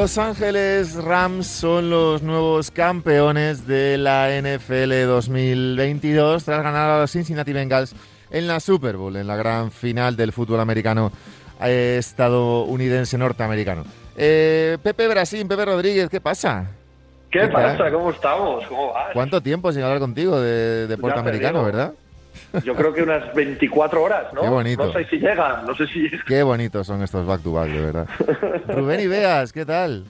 Los Ángeles Rams son los nuevos campeones de la NFL 2022 tras ganar a los Cincinnati Bengals en la Super Bowl, en la gran final del fútbol americano eh, estadounidense norteamericano. Eh, Pepe Brasil, Pepe Rodríguez, ¿qué pasa? ¿Qué, pasa? ¿Cómo estamos? ¿Cómo vas? ¿Cuánto tiempo sin hablar contigo de deporte americano, verdad? Yo creo que unas 24 horas, ¿no? Qué bonito. No sé si llegan, no sé si. Qué bonitos son estos back to back, de verdad. Rubén Ibeas, ¿qué tal?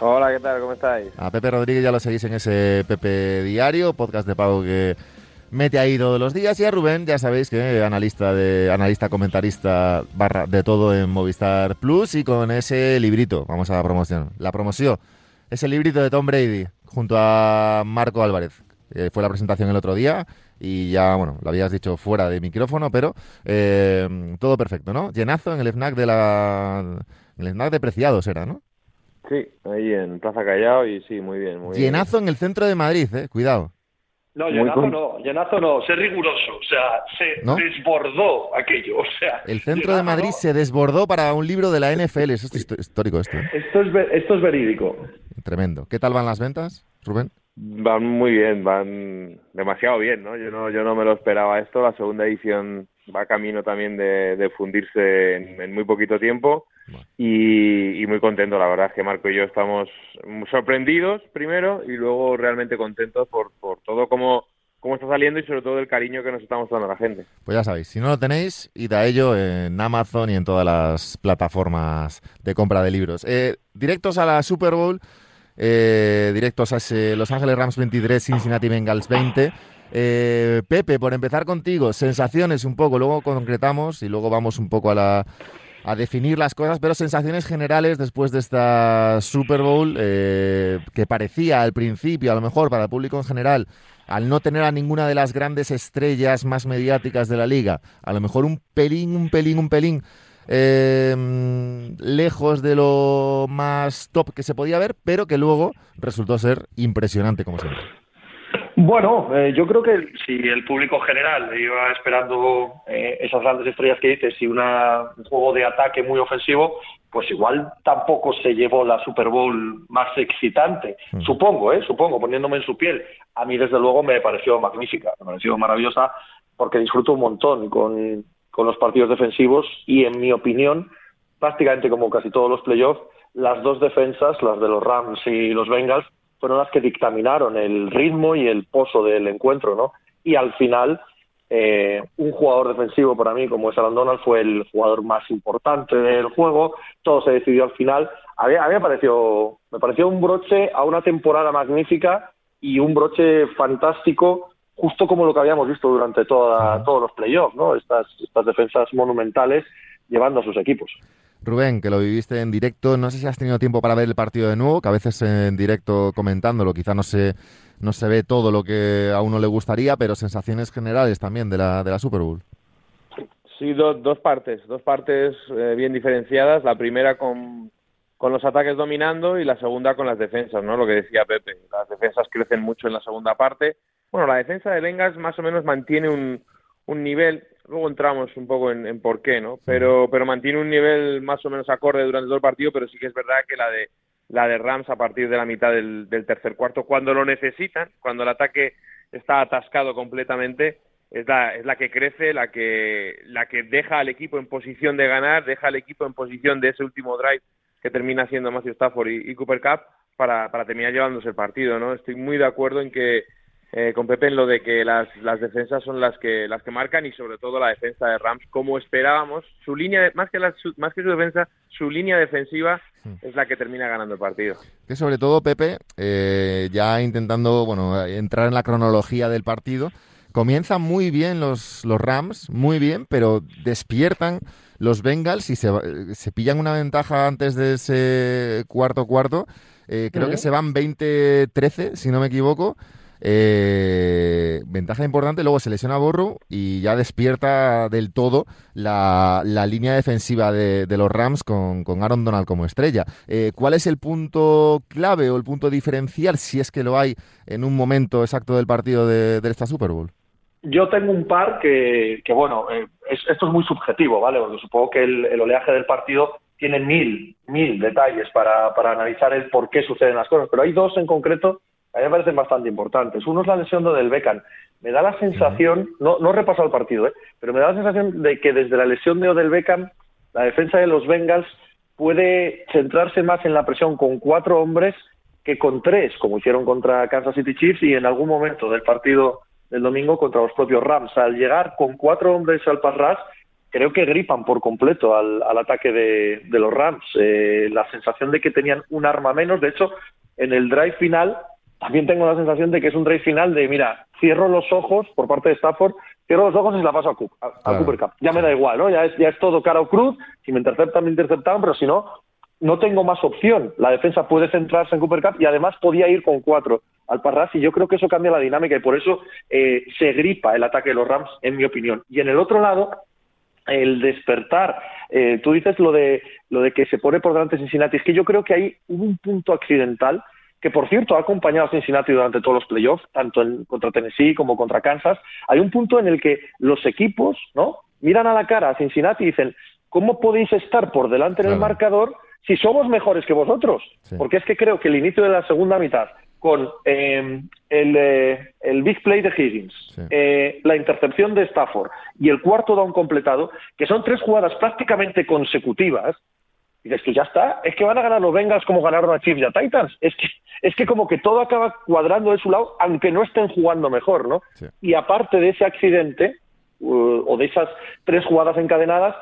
Hola, ¿qué tal? ¿Cómo estáis? A Pepe Rodríguez ya lo seguís en ese Pepe Diario, podcast de pago que mete ahí todos los días. Y a Rubén, ya sabéis que analista de analista comentarista barra de todo en Movistar Plus y con ese librito, vamos a la promoción. La promoción, ese librito de Tom Brady junto a Marco Álvarez. que fue la presentación el otro día y ya, bueno, lo habías dicho fuera de micrófono, pero eh, todo perfecto, ¿no? Llenazo en el FNAC de la... En el FNAC de Preciados era, ¿no? Sí, ahí en Plaza Callao y sí, muy bien. Muy Llenazo en el centro de Madrid, ¿eh? Cuidado. No, Muy llenazo con- no, llenazo no, sé riguroso, o sea, se ¿No? desbordó aquello, o sea. El centro de Madrid no. se desbordó para un libro de la NFL. Eso es histórico esto, ¿eh? Esto es, esto es verídico. Tremendo. ¿Qué tal van las ventas, Rubén? Van muy bien, van demasiado bien, ¿no? Yo no, yo no me lo esperaba esto. La segunda edición va camino también de, de fundirse en, en muy poquito tiempo Bueno. y, y muy contento. La verdad es que Marco y yo estamos sorprendidos primero y luego realmente contentos por, por todo cómo, cómo está saliendo y sobre todo el cariño que nos estamos dando a la gente. Pues ya sabéis, si no lo tenéis, id a ello en Amazon y en todas las plataformas de compra de libros. Eh, directos a la Super Bowl, eh, directos a ese Los Ángeles Rams 23, Cincinnati Bengals 20. Eh, Pepe, por empezar contigo, sensaciones un poco, luego concretamos y luego vamos un poco a la a definir las cosas, pero sensaciones generales después de esta Super Bowl eh, que parecía al principio, a lo mejor para el público en general, al no tener a ninguna de las grandes estrellas más mediáticas de la liga, a lo mejor un pelín, un pelín, un pelín eh, mm, lejos de lo más top que se podía ver, pero que luego resultó ser impresionante como siempre. Bueno, eh, yo creo que si el público general iba esperando eh, esas grandes estrellas que dices y una, un juego de ataque muy ofensivo, pues igual tampoco se llevó la Super Bowl más excitante. Mm. Supongo, ¿eh? Supongo, poniéndome en su piel. A mí, desde luego, me pareció magnífica, me pareció maravillosa porque disfruto un montón con, con los partidos defensivos y, en mi opinión, prácticamente como casi todos los playoffs, las dos defensas, las de los Rams y los Bengals, fueron las que dictaminaron el ritmo y el pozo del encuentro, ¿no? Y al final, eh, un jugador defensivo para mí, como es Aaron Donald, fue el jugador más importante del juego. Todo se decidió al final. A mí, a mí me pareció, me pareció un broche a una temporada magnífica y un broche fantástico, justo como lo que habíamos visto durante toda, todos los playoffs, ¿no? Estas, estas defensas monumentales llevando a sus equipos. Rubén, que lo viviste en directo, no sé si has tenido tiempo para ver el partido de nuevo, que a veces en directo comentándolo quizá no se, no se ve todo lo que a uno le gustaría, pero sensaciones generales también de la, de la Super Bowl. Sí, do- dos partes, dos partes eh, bien diferenciadas. La primera con, con los ataques dominando y la segunda con las defensas, ¿no? Lo que decía Pepe. Las defensas crecen mucho en la segunda parte. Bueno, la defensa de Bengals más o menos mantiene un, un nivel, luego entramos un poco en, en por qué, ¿no? Pero, pero mantiene un nivel más o menos acorde durante todo el partido, pero sí que es verdad que la de la de Rams a partir de la mitad del, del tercer cuarto, cuando lo necesitan, cuando el ataque está atascado completamente, es la, es la que crece, la que, la que deja al equipo en posición de ganar, deja al equipo en posición de ese último drive que termina siendo Matthew Stafford y, y Cooper Cup para, para terminar llevándose el partido, ¿no? Estoy muy de acuerdo en que eh, con Pepe en lo de que las, las defensas son las que las que marcan y sobre todo la defensa de Rams como esperábamos su línea de- más que la, su, más que su defensa su línea defensiva es la que termina ganando el partido Que sobre todo, Pepe, eh, ya intentando bueno, entrar en la cronología del partido, comienzan muy bien los, los Rams, muy bien, pero despiertan los Bengals y se, va- se pillan una ventaja antes de ese cuarto cuarto. Eh, creo que se van 20-13, si no me equivoco. Eh, ventaja importante, luego se lesiona Borro y ya despierta del todo la, la línea defensiva de, los Rams con, con Aaron Donald como estrella. Eh, ¿Cuál es el punto clave o el punto diferencial, si es que lo hay, en un momento exacto del partido de, esta Super Bowl? Yo tengo un par que, que bueno, eh, es- esto es muy subjetivo, ¿vale? Porque supongo que el, el oleaje del partido tiene mil, mil detalles para, para analizar el por qué suceden las cosas, pero hay dos en concreto a mí me parecen bastante importantes. Uno es la lesión de Del Beckham. Me da la sensación, no, no he repasado el partido, ¿eh? pero me da la sensación de que desde la lesión de Odell Beckham, la defensa de los Bengals puede centrarse más en la presión con cuatro hombres que con tres, como hicieron contra Kansas City Chiefs y en algún momento del partido del domingo contra los propios Rams. Al llegar con cuatro hombres al pass rush, creo que gripan por completo al, ataque de, los Rams. Eh, la sensación de que tenían un arma menos, de hecho, en el drive final también tengo la sensación de que es un drive final de, mira, cierro los ojos por parte de Stafford, cierro los ojos y se la paso a, Cooper Cup. Ya me da igual, ¿no? Ya es, ya es todo cara o cruz, si me interceptan, me interceptaban, pero si no, no tengo más opción. La defensa puede centrarse en Cooper Cup y además podía ir con cuatro al Parras y yo creo que eso cambia la dinámica y por eso eh, se gripa el ataque de los Rams, en mi opinión. Y en el otro lado, el despertar. Eh, tú dices lo de, lo de que se pone por delante Cincinnati. Es que yo creo que hay un punto accidental que por cierto ha acompañado a Cincinnati durante todos los playoffs, tanto en, contra Tennessee como contra Kansas. Hay un punto en el que los equipos, ¿no? Miran a la cara a Cincinnati y dicen, ¿cómo podéis estar por delante en el marcador si somos mejores que vosotros. Porque es que creo que el inicio de la segunda mitad, con em, eh, el, big play de Higgins, eh, la intercepción de Stafford y el cuarto down completado, que son tres jugadas prácticamente consecutivas, y dices que ya está, es que van a ganar los Bengals como ganaron a Chiefs y a Titans. Es que, es que como que todo acaba cuadrando de su lado, aunque no estén jugando mejor, ¿no? Y aparte de ese accidente, uh, o de esas tres jugadas encadenadas,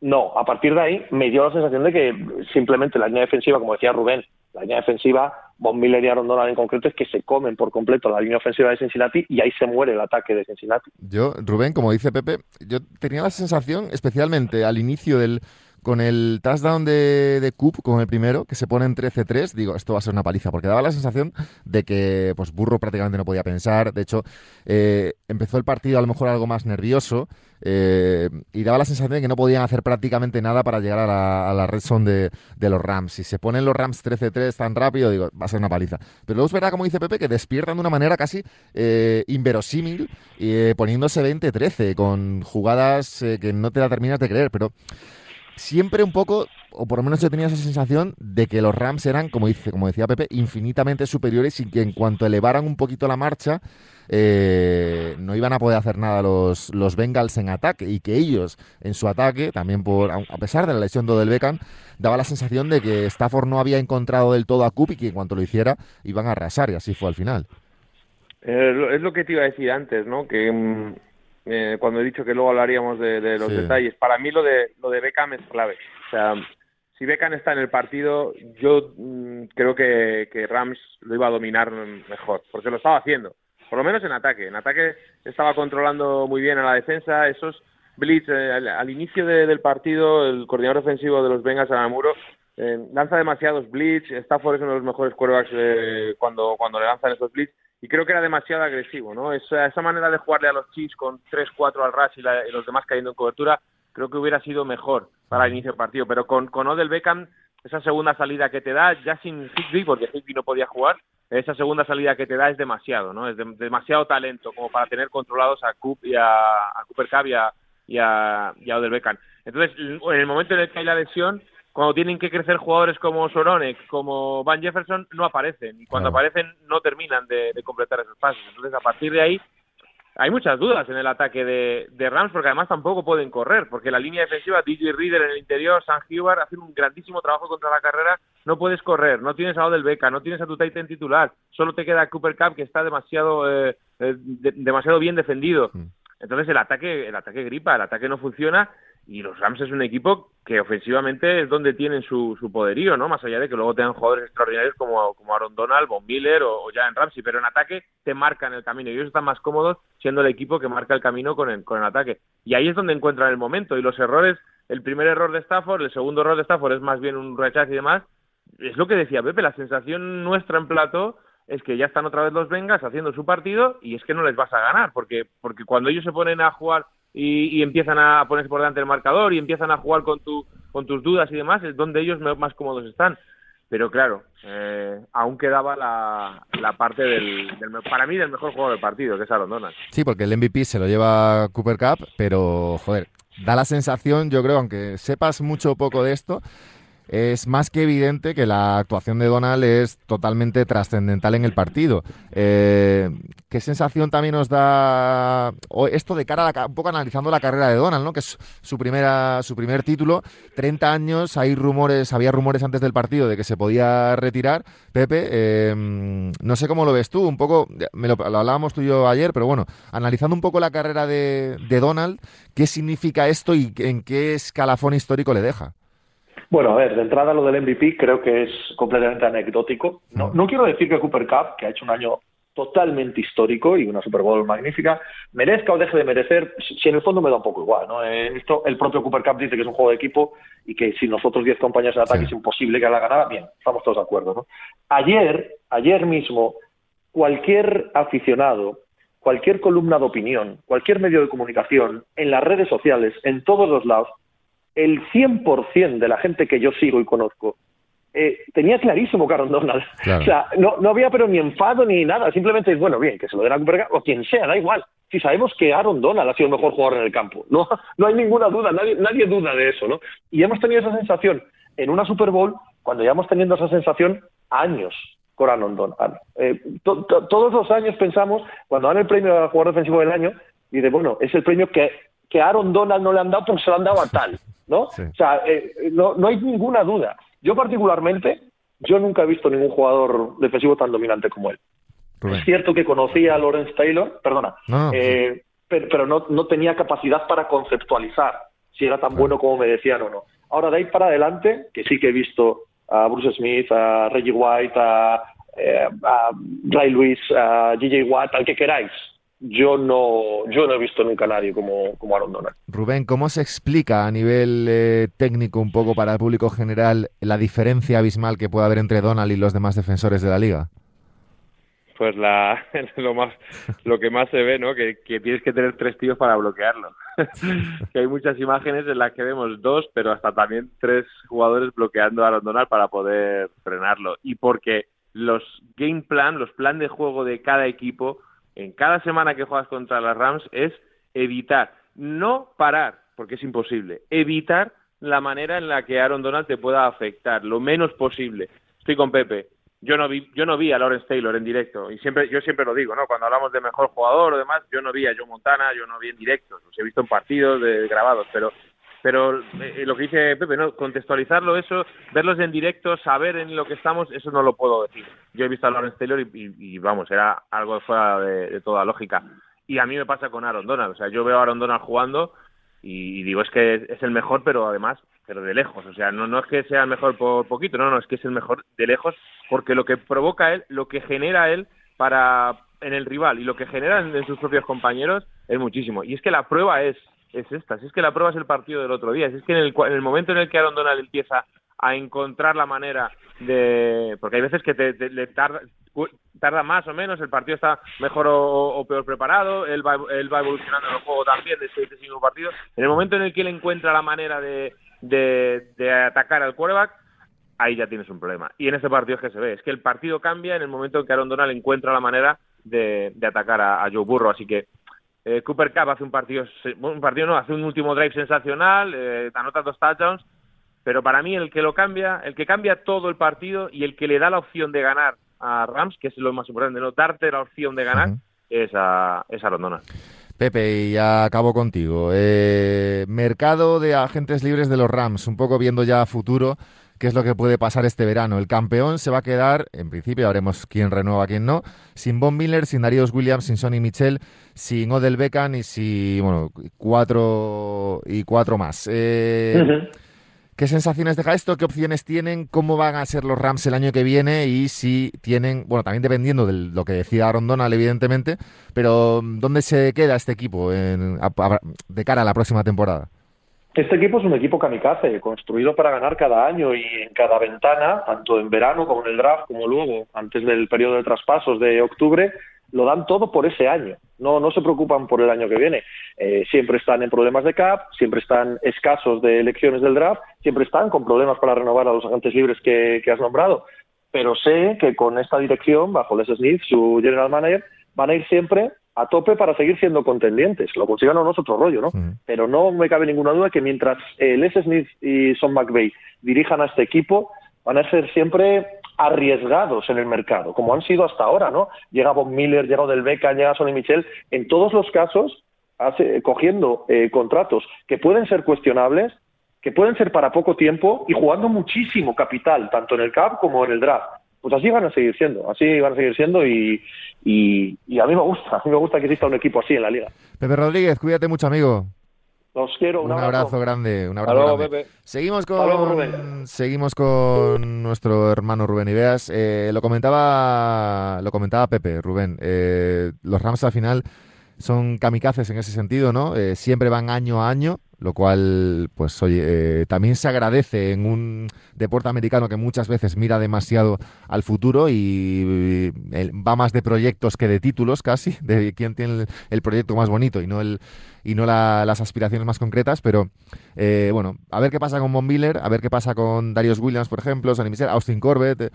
no, a partir de ahí me dio la sensación de que simplemente la línea defensiva, como decía Rubén, la línea defensiva, Von Miller y Aaron Donald en concreto, es que se comen por completo la línea ofensiva de Cincinnati y ahí se muere el ataque de Cincinnati. Yo, Rubén, como dice Pepe, yo tenía la sensación, especialmente al inicio del, con el touchdown de, de Coop, con el primero, que se pone en 13-3, digo, esto va a ser una paliza, porque daba la sensación de que pues Burro prácticamente no podía pensar. De hecho, eh, empezó el partido a lo mejor algo más nervioso eh, y daba la sensación de que no podían hacer prácticamente nada para llegar a la, red zone de, los Rams. Si se ponen los Rams 13-3 tan rápido, digo, va a ser una paliza. Pero luego es verdad, como dice Pepe, que despiertan de una manera casi eh, inverosímil, poniéndose 20-13, con jugadas que no te la terminas de creer, pero siempre un poco, o por lo menos yo tenía esa sensación de que los Rams eran, como, dice, como decía Pepe, infinitamente superiores y que en cuanto elevaran un poquito la marcha, eh, no iban a poder hacer nada los, los Bengals en ataque y que ellos en su ataque, también por a pesar de la lesión de Odell Beckham, daba la sensación de que Stafford no había encontrado del todo a Coop y que en cuanto lo hiciera iban a arrasar y así fue al final. Eh, es lo que te iba a decir antes, ¿no? Que mm, eh, cuando he dicho que luego hablaríamos de, los detalles. Para mí lo de lo de Beckham es clave. O sea, si Beckham está en el partido, yo mm, creo que, que, Rams lo iba a dominar mejor, porque lo estaba haciendo. Por lo menos en ataque. En ataque estaba controlando muy bien a la defensa. Esos blitz eh, al, inicio del partido, el coordinador ofensivo de los Bengals, Anamuro, eh, lanza demasiados blitz. Stafford es uno de los mejores quarterbacks eh, cuando, cuando le lanzan esos blitz y creo que era demasiado agresivo, ¿no? Esa, esa manera de jugarle a los Chiefs con 3-4 al rush y, los demás cayendo en cobertura, creo que hubiera sido mejor para el inicio del partido. Pero con, con Odell Beckham, esa segunda salida que te da, ya sin Higby, porque Higby no podía jugar, esa segunda salida que te da es demasiado, ¿no? Es demasiado talento como para tener controlados a, Coop y a, a Cooper Cup y a, y a, y a Odell Beckham. Entonces, en el momento en el que hay la lesión, cuando tienen que crecer jugadores como Soronek, como Van Jefferson, no aparecen. Y cuando aparecen, no terminan de, completar esos pasos. Entonces, a partir de ahí, hay muchas dudas en el ataque de, Rams, porque además tampoco pueden correr, porque la línea defensiva, DJ Reader en el interior, San Huber, hacen un grandísimo trabajo contra la carrera. No puedes correr, no tienes a Odell Beca, no tienes a tu Titan titular, solo te queda Cooper Cup, que está demasiado, eh, eh, demasiado bien defendido. Mm. Entonces el ataque, el ataque gripa, el ataque no funciona y los Rams es un equipo que ofensivamente es donde tienen su, su poderío, ¿no? Más allá de que luego tengan jugadores extraordinarios como, como Aaron Donald, Von Miller o, o Jalen Ramsey, pero en ataque te marcan el camino y ellos están más cómodos siendo el equipo que marca el camino con el, con el ataque. Y ahí es donde encuentran el momento y los errores, el primer error de Stafford, el segundo error de Stafford es más bien un rechazo y demás. Es lo que decía Pepe, la sensación nuestra en plato es que ya están otra vez los Vengas haciendo su partido y es que no les vas a ganar, porque, porque cuando ellos se ponen a jugar y, empiezan a ponerse por delante del marcador y empiezan a jugar con, tu, con tus dudas y demás, es donde ellos más cómodos están. Pero claro, eh, aún quedaba la, la parte del, para mí, del mejor juego del partido, que es Aaron Donald. Sí, porque el MVP se lo lleva Cooper Cup, pero, joder, da la sensación, yo creo, aunque sepas mucho o poco de esto, es más que evidente que la actuación de Donald es totalmente trascendental en el partido. Eh, ¿Qué sensación también nos da esto de cara a un poco analizando la carrera de Donald, ¿no? que es su, primera, su primer título? 30 años, hay rumores, había rumores antes del partido de que se podía retirar. Pepe, eh, no sé cómo lo ves tú, un poco, me lo, hablábamos tú y yo ayer, pero bueno, analizando un poco la carrera de Donald, ¿qué significa esto y en qué escalafón histórico le deja? Bueno, a ver, de entrada lo del MVP creo que es completamente anecdótico. No, no quiero decir que Cooper Cup, que ha hecho un año totalmente histórico y una Super Bowl magnífica, merezca o deje de merecer, si en el fondo me da un poco igual, ¿no? Esto, el propio Cooper Cup dice que es un juego de equipo y que si nosotros 10 compañeros en ataque es imposible que la ganara, bien, estamos todos de acuerdo, ¿no? Ayer, ayer mismo, cualquier aficionado, cualquier columna de opinión, cualquier medio de comunicación, en las redes sociales, en todos los lados, el 100% de la gente que yo sigo y conozco eh, tenía clarísimo que Aaron Donald. O sea, no, no había pero ni enfado ni nada. Simplemente es, bueno, bien, que se lo den a Cooper o quien sea, da igual. Si sabemos que Aaron Donald ha sido el mejor jugador en el campo. No, no hay ninguna duda, nadie, nadie duda de eso, ¿no? Y hemos tenido esa sensación en una Super Bowl cuando llevamos teniendo esa sensación años con Aaron Donald. Eh, todos los años pensamos, cuando dan el premio al jugador defensivo del año, y de, bueno, es el premio que, que Aaron Donald no le han dado porque se lo han dado a tal. ¿no? O sea, eh, no, no hay ninguna duda. Yo particularmente, yo nunca he visto ningún jugador defensivo tan dominante como él. Es cierto que conocía a Lawrence Taylor, perdona, eh, pero, no, no, tenía capacidad para conceptualizar si era tan bueno como me decían o no. Ahora, de ahí para adelante, que sí que he visto a Bruce Smith, a Reggie White, a, eh, a Ray Lewis, a J.J. Watt, al que queráis, yo no, yo no he visto nunca a nadie como, como Aaron Donald. Rubén, ¿cómo se explica a nivel eh, técnico un poco para el público general la diferencia abismal que puede haber entre Donald y los demás defensores de la liga? Pues la, lo más, lo que más se ve, ¿no? Que, tienes que tener tres tíos para bloquearlo. que hay muchas imágenes en las que vemos dos, pero hasta también tres jugadores bloqueando a Aaron Donald para poder frenarlo. Y porque los game plan, los plan de juego de cada equipo en cada semana que juegas contra las Rams es evitar, no parar, porque es imposible, evitar la manera en la que Aaron Donald te pueda afectar, lo menos posible. Estoy con Pepe. Yo no vi, yo no vi a Lawrence Taylor en directo y siempre, yo siempre lo digo, ¿no? Cuando hablamos de mejor jugador o demás, yo no vi a Joe Montana, yo no vi en directo, los he visto en partidos de, grabados, pero pero eh, lo que dice Pepe, ¿no? contextualizarlo eso, verlos en directo, saber en lo que estamos, eso no lo puedo decir. Yo he visto a Lawrence Taylor y, vamos, era algo fuera de, toda lógica. Y a mí me pasa con Aaron Donald, o sea, yo veo a Aaron Donald jugando y, digo, es que es, el mejor, pero además, pero de lejos, o sea, no, no es que sea el mejor por poquito, no, no, es que es el mejor de lejos, porque lo que provoca él, lo que genera él para en el rival y lo que genera en sus propios compañeros es muchísimo. Y es que la prueba es es esta. Si es que la prueba es el partido del otro día. Si es que en el, en el momento en el que Aaron Donald empieza a encontrar la manera de... Porque hay veces que te, le tarda, tarda, más o menos, el partido está mejor o, peor preparado, él va, él va evolucionando en el juego también de este, este partido. En el momento en el que él encuentra la manera de, de, atacar al quarterback, ahí ya tienes un problema. Y en ese partido es que se ve, es que el partido cambia en el momento en que Aaron Donald encuentra la manera de, de atacar a, a Joe Burrow. Así que eh, Cooper Cup hace un partido, un partido no, hace un último drive sensacional, eh, anota dos touchdowns, pero para mí el que lo cambia, el que cambia todo el partido y el que le da la opción de ganar a Rams, que es lo más importante, no darte la opción de ganar, es a, es a Rondona. Pepe, y ya acabo contigo. Eh, mercado de agentes libres de los Rams, un poco viendo ya a futuro qué es lo que puede pasar este verano. El campeón se va a quedar, en principio, haremos quién renueva, quién no, sin Von Miller, sin Darius Williams, sin Sonny Michel, sin Odell Beckham y si, bueno, cuatro y cuatro más. Eh, ¿Qué sensaciones deja esto? ¿Qué opciones tienen? ¿Cómo van a ser los Rams el año que viene? Y si tienen, bueno, también dependiendo de lo que decida Aaron Donald, evidentemente, pero ¿dónde se queda este equipo de cara a la próxima temporada? Este equipo es un equipo kamikaze, construido para ganar cada año y en cada ventana, tanto en verano como en el draft, como luego, antes del periodo de traspasos de octubre, lo dan todo por ese año. No, no se preocupan por el año que viene. Eh, siempre están en problemas de cap, siempre están escasos de elecciones del draft, siempre están con problemas para renovar a los agentes libres que, que has nombrado. Pero sé que con esta dirección, bajo Les Smith, su general manager, van a ir siempre a tope para seguir siendo contendientes. Lo consigan o no es otro rollo, ¿no? Pero no me cabe ninguna duda que mientras eh, Les Smith y Son McVeigh dirijan a este equipo, van a ser siempre arriesgados en el mercado, como han sido hasta ahora, ¿no? Llega Bob Miller, llega Del Beckham, llega Sonny Michel. En todos los casos, hace, cogiendo eh, contratos que pueden ser cuestionables, que pueden ser para poco tiempo y jugando muchísimo capital, tanto en el CAP como en el draft pues así van a seguir siendo, así van a seguir siendo y, y, a mí me gusta, a mí me gusta que exista un equipo así en la liga. Pepe Rodríguez, cuídate mucho, amigo. Los quiero, un, abrazo. grande, un abrazo grande. Seguimos con seguimos con nuestro hermano Rubén Ideas. Eh, lo comentaba lo comentaba Pepe, Rubén. Eh, los Rams al final son kamikazes en ese sentido, ¿no? Eh, siempre van año a año lo cual, pues oye, eh, también se agradece en un deporte americano que muchas veces mira demasiado al futuro y, eh, va más de proyectos que de títulos casi, de quién tiene el, proyecto más bonito y no el y no las aspiraciones más concretas, pero eh, bueno, a ver qué pasa con Von Miller, a ver qué pasa con Darius Williams, por ejemplo, Sonny Michel, Austin Corbett,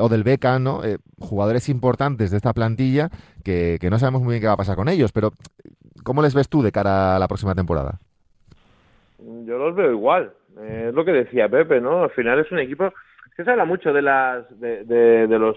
Odell Beckham, ¿no? jugadores importantes de esta plantilla que no sabemos muy bien qué va a pasar con ellos, pero ¿cómo les ves tú de cara a la próxima temporada? Yo los veo igual. Eh, es lo que decía Pepe, ¿no? Al final es un equipo que se habla mucho de las de, de, los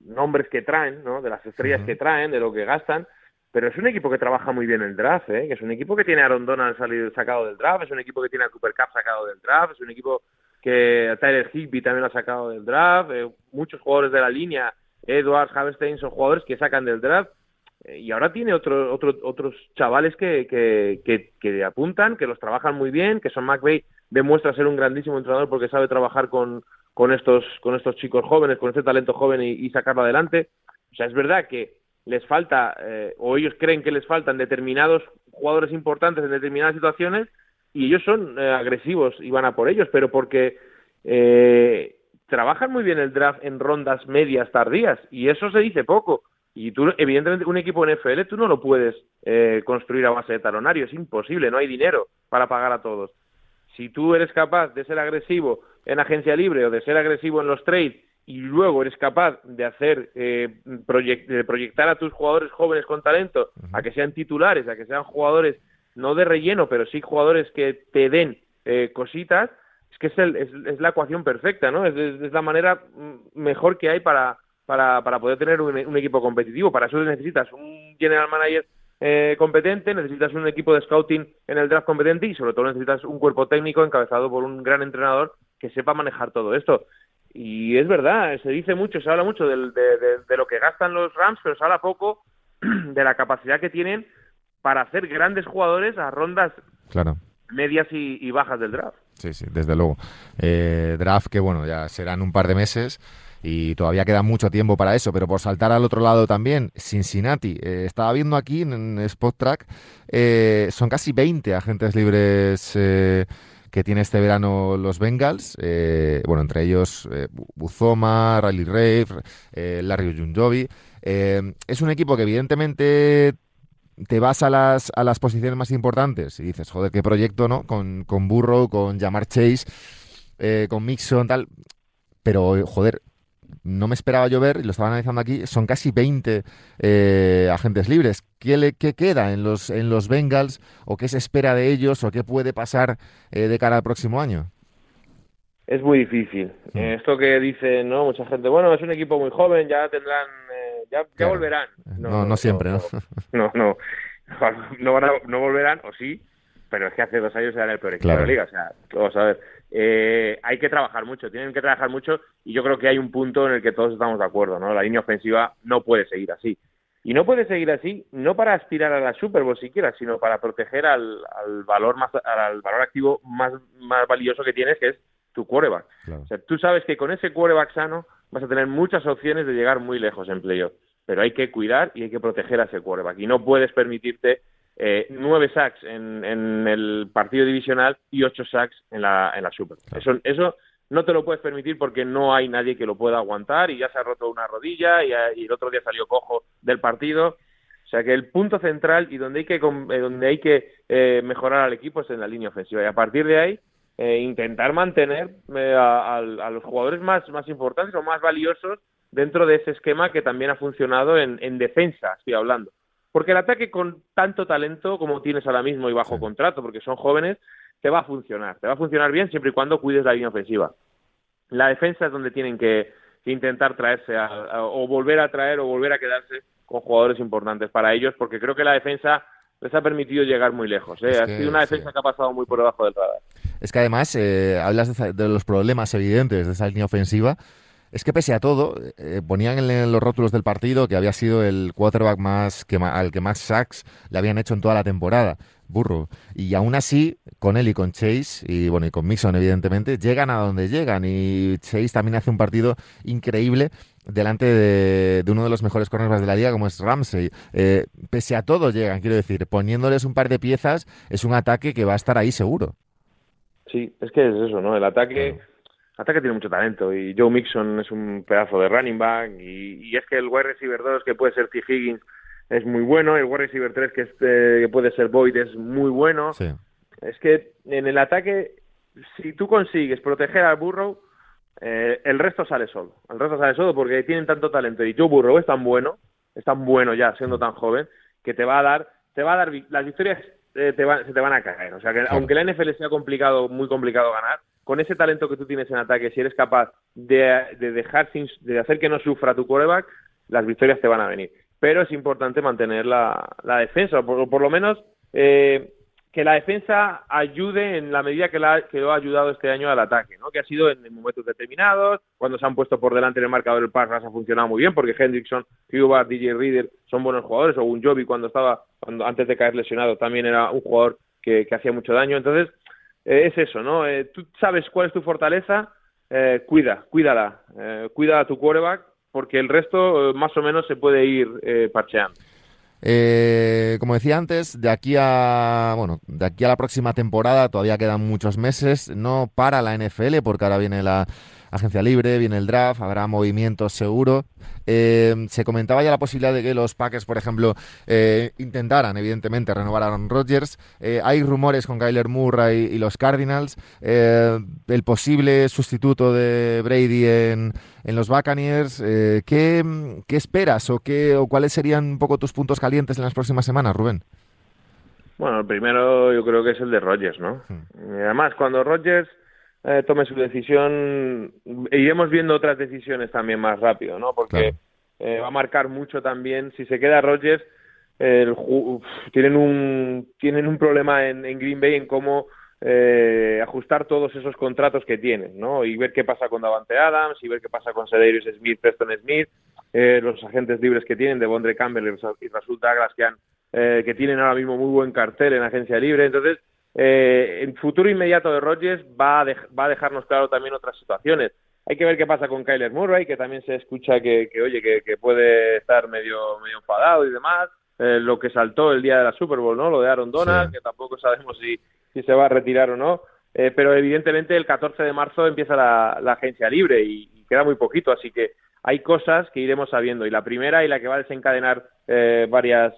nombres que traen, ¿no? De las estrellas que traen, de lo que gastan, pero es un equipo que trabaja muy bien el draft, ¿eh? Que es un equipo que tiene a Aaron Donald salido, sacado del draft, es un equipo que tiene a Cooper Cup sacado del draft, es un equipo que Tyler Higby también lo ha sacado del draft, eh, muchos jugadores de la línea, Edwards, Havenstein, son jugadores que sacan del draft y ahora tiene otro, otro, otros chavales que, que, que, apuntan, que los trabajan muy bien, que son McVeigh demuestra ser un grandísimo entrenador porque sabe trabajar con, con, estos, con estos chicos jóvenes, con este talento joven y, sacarlo adelante. O sea, es verdad que les falta, eh, o ellos creen que les faltan determinados jugadores importantes en determinadas situaciones y ellos son eh, agresivos y van a por ellos, pero porque trabajan muy bien el draft en rondas medias tardías y eso se dice poco y tú, evidentemente, un equipo en FL tú no lo puedes eh, construir a base de talonario, es imposible, no hay dinero para pagar a todos. Si tú eres capaz de ser agresivo en agencia libre o de ser agresivo en los trades y luego eres capaz de hacer eh, de proyectar a tus jugadores jóvenes con talento a que sean titulares, a que sean jugadores no de relleno, pero sí jugadores que te den eh, cositas, es que es, es, la ecuación perfecta, ¿no? es la manera mm, mejor que hay para para, para poder tener un, equipo competitivo. Para eso necesitas un general manager eh, competente, necesitas un equipo de scouting en el draft competente y sobre todo necesitas un cuerpo técnico encabezado por un gran entrenador que sepa manejar todo esto. Y es verdad, se dice mucho, se habla mucho de, de, lo que gastan los Rams, pero se habla poco de la capacidad que tienen para hacer grandes jugadores a rondas claro. medias y, bajas del draft. Sí, sí, desde luego. Eh, draft que, bueno, ya serán un par de meses y todavía queda mucho tiempo para eso, pero por saltar al otro lado también, Cincinnati, eh, estaba viendo aquí en, Spot Track, eh, son casi 20 agentes libres eh, que tiene este verano los Bengals, bueno, entre ellos Buzoma, Riley Rave, Larry Junjovi. es un equipo que evidentemente te vas a las, a las posiciones más importantes y dices, joder, qué proyecto, ¿no? Con, con Burrow, con Jamar Chase, con Mixon, tal. Pero, joder, no me esperaba yo ver, y lo estaba analizando aquí, son casi 20 eh, agentes libres. ¿Qué, le, ¿Qué, queda en los, en los Bengals o qué se espera de ellos o qué puede pasar eh, de cara al próximo año? Es muy difícil. Mm. Eh, esto que dice no mucha gente, bueno, es un equipo muy joven, ya tendrán, ya, ya volverán. No no, siempre, ¿no? No, no, no, van a, no volverán, o sí, pero es que hace dos años era el peor equipo de la liga, o sea, vamos a ver eh, hay que trabajar mucho, tienen que trabajar mucho y yo creo que hay un punto en el que todos estamos de acuerdo, ¿no? La línea ofensiva no puede seguir así. Y no puede seguir así, no para aspirar a la Super Bowl siquiera, sino para proteger al, valor más, al valor activo más, más valioso que tienes, que es tu quarterback. O sea, tú sabes que con ese quarterback sano vas a tener muchas opciones de llegar muy lejos en playoff, pero hay que cuidar y hay que proteger a ese quarterback. Y no puedes permitirte eh, nueve sacks en, en, el partido divisional y ocho sacks en la, en la Super. Eso, eso no te lo puedes permitir porque no hay nadie que lo pueda aguantar y ya se ha roto una rodilla y, el otro día salió cojo del partido. O sea que el punto central y donde hay que, eh, donde hay que eh, mejorar al equipo es en la línea ofensiva. Y a partir de ahí, eh, intentar mantener a, a, los jugadores más, más importantes o más valiosos dentro de ese esquema que también ha funcionado en, en defensa, estoy hablando Porque el ataque con tanto talento como tienes ahora mismo y bajo contrato, porque son jóvenes, te va a funcionar. Te va a funcionar bien siempre y cuando cuides la línea ofensiva. La defensa es donde tienen que, intentar traerse o volver a traer o volver a quedarse con jugadores importantes para ellos, porque creo que la defensa les ha permitido llegar muy lejos. ¿eh? ha sido una defensa que ha pasado muy por debajo del radar. Es que además eh, hablas de, los problemas evidentes de esa línea ofensiva. Es que pese a todo, eh, ponían en los rótulos del partido que había sido el quarterback más que, al que más sacks le habían hecho en toda la temporada. Burro. Y aún así, con él y con Chase, y bueno, y con Mixon, evidentemente, llegan a donde llegan. Y Chase también hace un partido increíble delante de, uno de los mejores cornerbacks de la liga, como es Ramsey. Eh, pese a todo, llegan, quiero decir, poniéndoles un par de piezas, es un ataque que va a estar ahí seguro. Sí, es que es eso, ¿no? El ataque. Ataque tiene mucho talento y Joe Mixon es un pedazo de running back y, es que el wide receiver 2 que puede ser T. Higgins es muy bueno, el wide receiver 3 que, que puede ser Boyd es muy bueno. Es que en el ataque, si tú consigues proteger al Burrow, eh, el resto sale solo. El resto sale solo porque tienen tanto talento y Joe Burrow es tan bueno, es tan bueno ya siendo tan joven, que te va a dar, te va a dar las victorias eh, te se te van a caer. O sea que aunque la NFL sea complicado, muy complicado ganar, con ese talento que tú tienes en ataque, si eres capaz de, dejar sin, de hacer que no sufra tu quarterback, las victorias te van a venir pero es importante mantener la, defensa, por, por lo menos eh, que la defensa ayude en la medida que, la, que lo ha ayudado este año al ataque, ¿no? que ha sido en, momentos determinados, cuando se han puesto por delante en el marcador el pass ha funcionado muy bien, porque Hendrickson, Cuba, DJ Reader son buenos jugadores, o un Joby cuando estaba, cuando, antes de caer lesionado, también era un jugador que, hacía mucho daño, entonces eh, es eso, ¿no? Eh, tú sabes cuál es tu fortaleza, cuida, cuídala, cuida a tu quarterback porque el resto eh, más o menos se puede ir eh, parcheando. Eh, como decía antes, de aquí a bueno, de aquí a la próxima temporada todavía quedan muchos meses. No para la NFL porque ahora viene la agencia libre, viene el draft, habrá movimientos seguro. Eh, se comentaba ya la posibilidad de que los Packers, por ejemplo, eh, intentaran, evidentemente, renovar a Aaron Rodgers. Eh, hay rumores con Kyler Murray y, los Cardinals. el posible sustituto de Brady en, en los Buccaneers. ¿qué, ¿qué, esperas o, qué, o cuáles serían un poco tus puntos calientes en las próximas semanas, Rubén? Bueno, el primero yo creo que es el de Rodgers, ¿no? Hmm. Además, cuando Rodgers eh, tome su decisión, iremos viendo otras decisiones también más rápido, ¿no? Porque eh, va a marcar mucho también, si se queda Rodgers, tienen un tienen un problema en, Green Bay en cómo eh, ajustar todos esos contratos que tienen, ¿no? Y ver qué pasa con Davante Adams, y ver qué pasa con Cedarius Smith, Preston Smith, eh, los agentes libres que tienen de Bondre Campbell y Rasul Douglas que han que tienen ahora mismo muy buen cartel en agencia libre, entonces eh, el futuro inmediato de Rodgers va a, va a dejarnos claro también otras situaciones. Hay que ver qué pasa con Kyler Murray, que también se escucha que, oye, que, puede estar medio, medio enfadado y demás. Eh, lo que saltó el día de la Super Bowl, ¿no? Lo de Aaron Donald, que tampoco sabemos si, si se va a retirar o no. Eh, pero evidentemente el 14 de marzo empieza la, agencia libre y, queda muy poquito, así que hay cosas que iremos sabiendo. Y la primera y la que va a desencadenar eh, varias,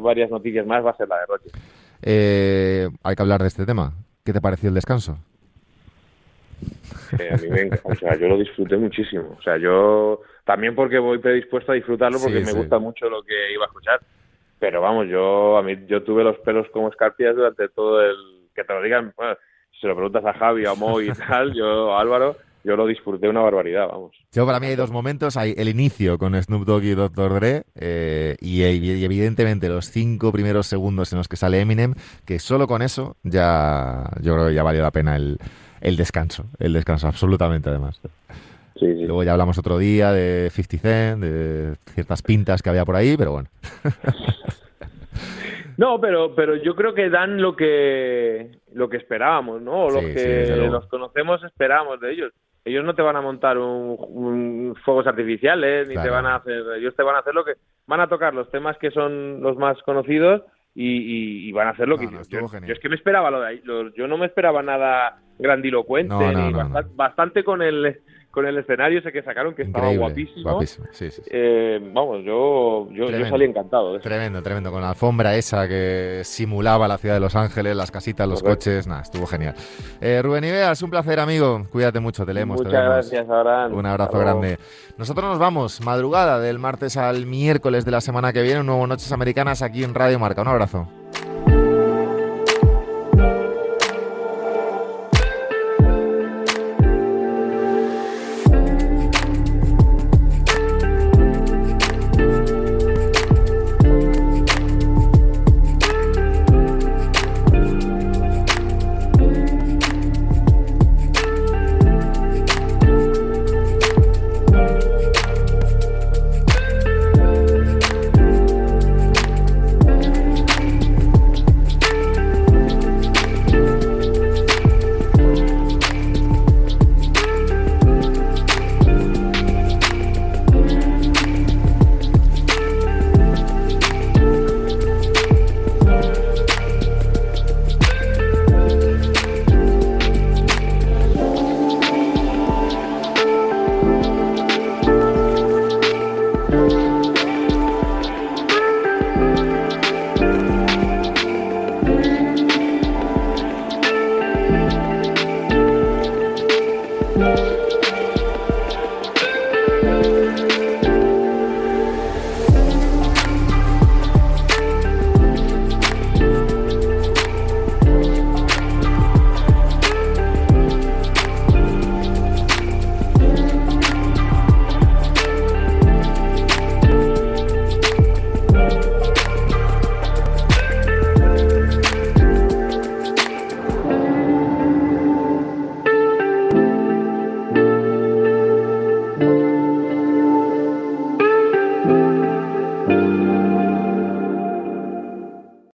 varias noticias más va a ser la de Rodgers. Eh, hay que hablar de este tema. ¿Qué te pareció el descanso? a mí me o sea, yo lo disfruté muchísimo. O sea, yo también porque voy predispuesto a disfrutarlo porque me gusta mucho lo que iba a escuchar. Pero vamos, yo a mí yo tuve los pelos como escarpias durante todo el que te lo digan, si se lo preguntas a Javi, a Mo y tal, yo Álvaro, yo lo disfruté una barbaridad, vamos. Yo para mí hay dos momentos, hay el inicio con Snoop Dogg y Dr. Dre eh, y, evidentemente los cinco primeros segundos en los que sale Eminem, que solo con eso ya yo creo que ya valió la pena el, descanso, el descanso absolutamente además. Luego ya hablamos otro día de 50 Cent, de ciertas pintas que había por ahí, pero bueno. No, pero pero yo creo que dan lo que lo que esperábamos, ¿no? O los que los conocemos esperábamos de ellos ellos no te van a montar un, fuegos artificiales ni te van a hacer ellos te van a hacer lo que van a tocar los temas que son los más conocidos y, van a hacer lo que yo, es que me esperaba lo de ahí yo no me esperaba nada grandilocuente ni bastante, con el con el escenario ese que sacaron, que estaba guapísimo. Eh, vamos, yo, yo, salí encantado. Tremendo, tremendo. Con la alfombra esa que simulaba la ciudad de Los Ángeles, las casitas, los coches. Nada, estuvo genial. Eh, Rubén Ibeas, un placer, amigo. Cuídate mucho, te leemos. Muchas gracias, Abraham. Un abrazo grande. Nosotros nos vamos, madrugada del martes al miércoles de la semana que viene, un nuevo Noches Americanas aquí en Radio Marca. Un abrazo.